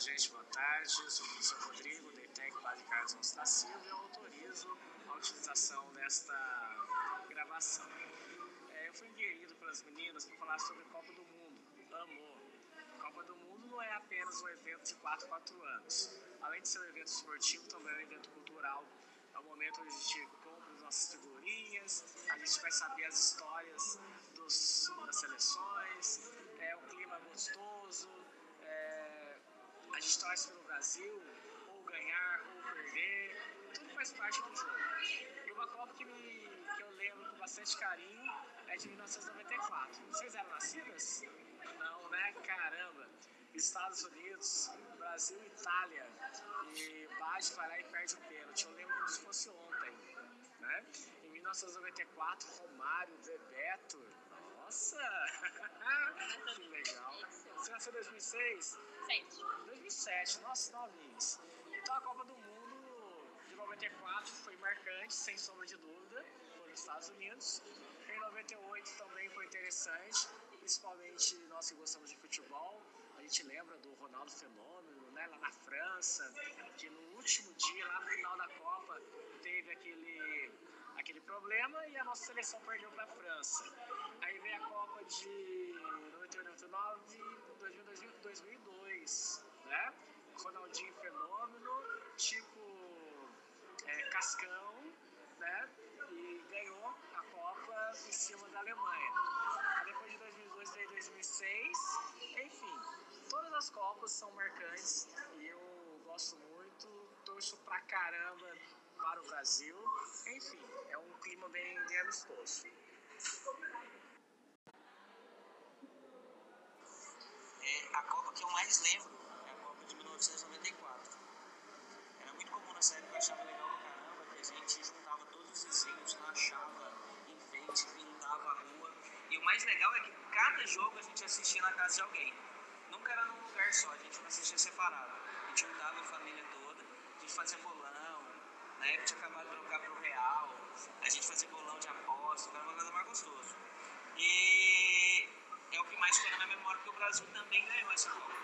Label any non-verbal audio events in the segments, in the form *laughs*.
gente, boa tarde. Eu sou o professor Rodrigo, da ETEC Padre Carlos Alves da Silva e autorizo a utilização desta gravação. É, eu fui inquirido pelas meninas para falar sobre Copa do Mundo. Amor. Copa do Mundo não é apenas um evento de 4 4 anos. Além de ser um evento esportivo, também é um evento cultural. É o momento onde a gente compra as nossas figurinhas, a gente vai saber as histórias dos, das seleções, é um clima gostoso, a gente torce pelo Brasil, ou ganhar ou perder, tudo faz parte do jogo. E uma Copa que, me, que eu lembro com bastante carinho é de 1994. Vocês eram nascidas? Não, né? Caramba! Estados Unidos, Brasil e Itália. E bate, vai lá e perde o pênalti. Eu lembro como se fosse ontem. Né? Em 1994, Romário, Bebeto. Nossa! *laughs* em 2006? 2007, nossa, novinhos. Então a Copa do Mundo de 94 foi marcante, sem sombra de dúvida, nos Estados Unidos. Em 98 também foi interessante, principalmente nós que gostamos de futebol. A gente lembra do Ronaldo Fenômeno, né, lá na França, que no último dia, lá no final da Copa, teve aquele, aquele problema e a nossa seleção perdeu para a França. Aí vem a Copa de 98, 99, 2000, 2002, né? Ronaldinho Fenômeno, tipo é, Cascão, né? E ganhou a Copa em cima da Alemanha. Depois de 2002 e 2006, enfim, todas as Copas são marcantes e eu gosto muito, torço pra caramba para o Brasil. Enfim, é um clima bem, bem amistoso. É, a Copa que eu mais lembro é a Copa de 1994. Era muito comum nessa época, eu achava legal pra caramba, que a gente juntava todos os vizinhos, rachava enfeite, pintava a rua. E o mais legal é que cada jogo a gente assistia na casa de alguém. Nunca era num lugar só, a gente não assistia separado. A gente juntava a família toda, a gente fazia bolão, na época tinha acabado de trocar pro Real, a gente fazia bolão de aposta, era uma coisa mais gostoso. E é o que mais ficou na minha memória, porque o Brasil também ganhou essa Copa.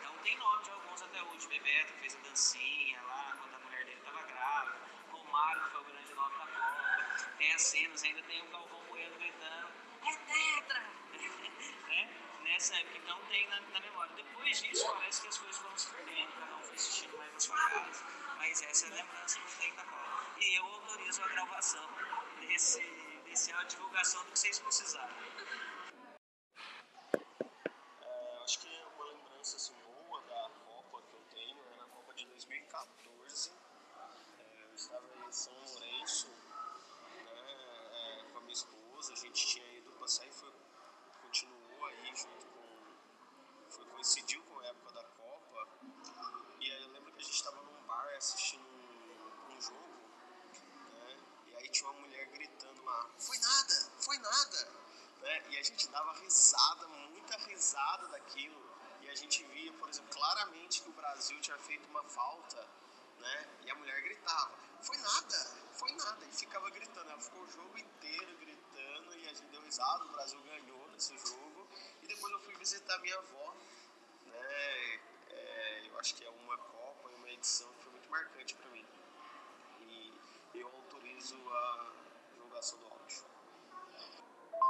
Então tem nome de alguns até hoje. Bebeto fez a dancinha lá, quando a mulher dele estava grávida. Romário, que foi o grande nome da Copa. Tem as cenas, ainda tem o Galvão Bueno gritando, é tetra! né? Época, então tem na, na, memória. Depois disso, parece que as coisas foram se perdendo, cada um foi assistindo mais na sua casa. Mas essa é a lembrança que tenho da Copa. E eu autorizo a gravação desse, desse a divulgação do que vocês precisarem. É, acho que uma lembrança assim, boa da Copa que eu tenho é na Copa de 2014. É, eu estava em São Lourenço né, é, com a minha esposa, a gente tinha ido passar e foi, continuou aí junto com. Foi, coincidiu com a época da Copa. E aí eu lembro que a gente estava num bar assistindo um, um jogo, né? E aí tinha uma mulher gritando lá, foi nada, foi nada! Né? E a gente dava risada, muita risada daquilo. E a gente via, por exemplo, claramente que o Brasil tinha feito uma falta, né? E a mulher gritava, foi nada, foi nada. E ficava gritando, ela ficou o jogo inteiro gritando e a gente deu risada, o Brasil ganhou nesse jogo. E depois eu fui visitar minha avó, né? É, eu acho que é uma Copa uma edição muito marcante para mim. E eu autorizo a divulgação do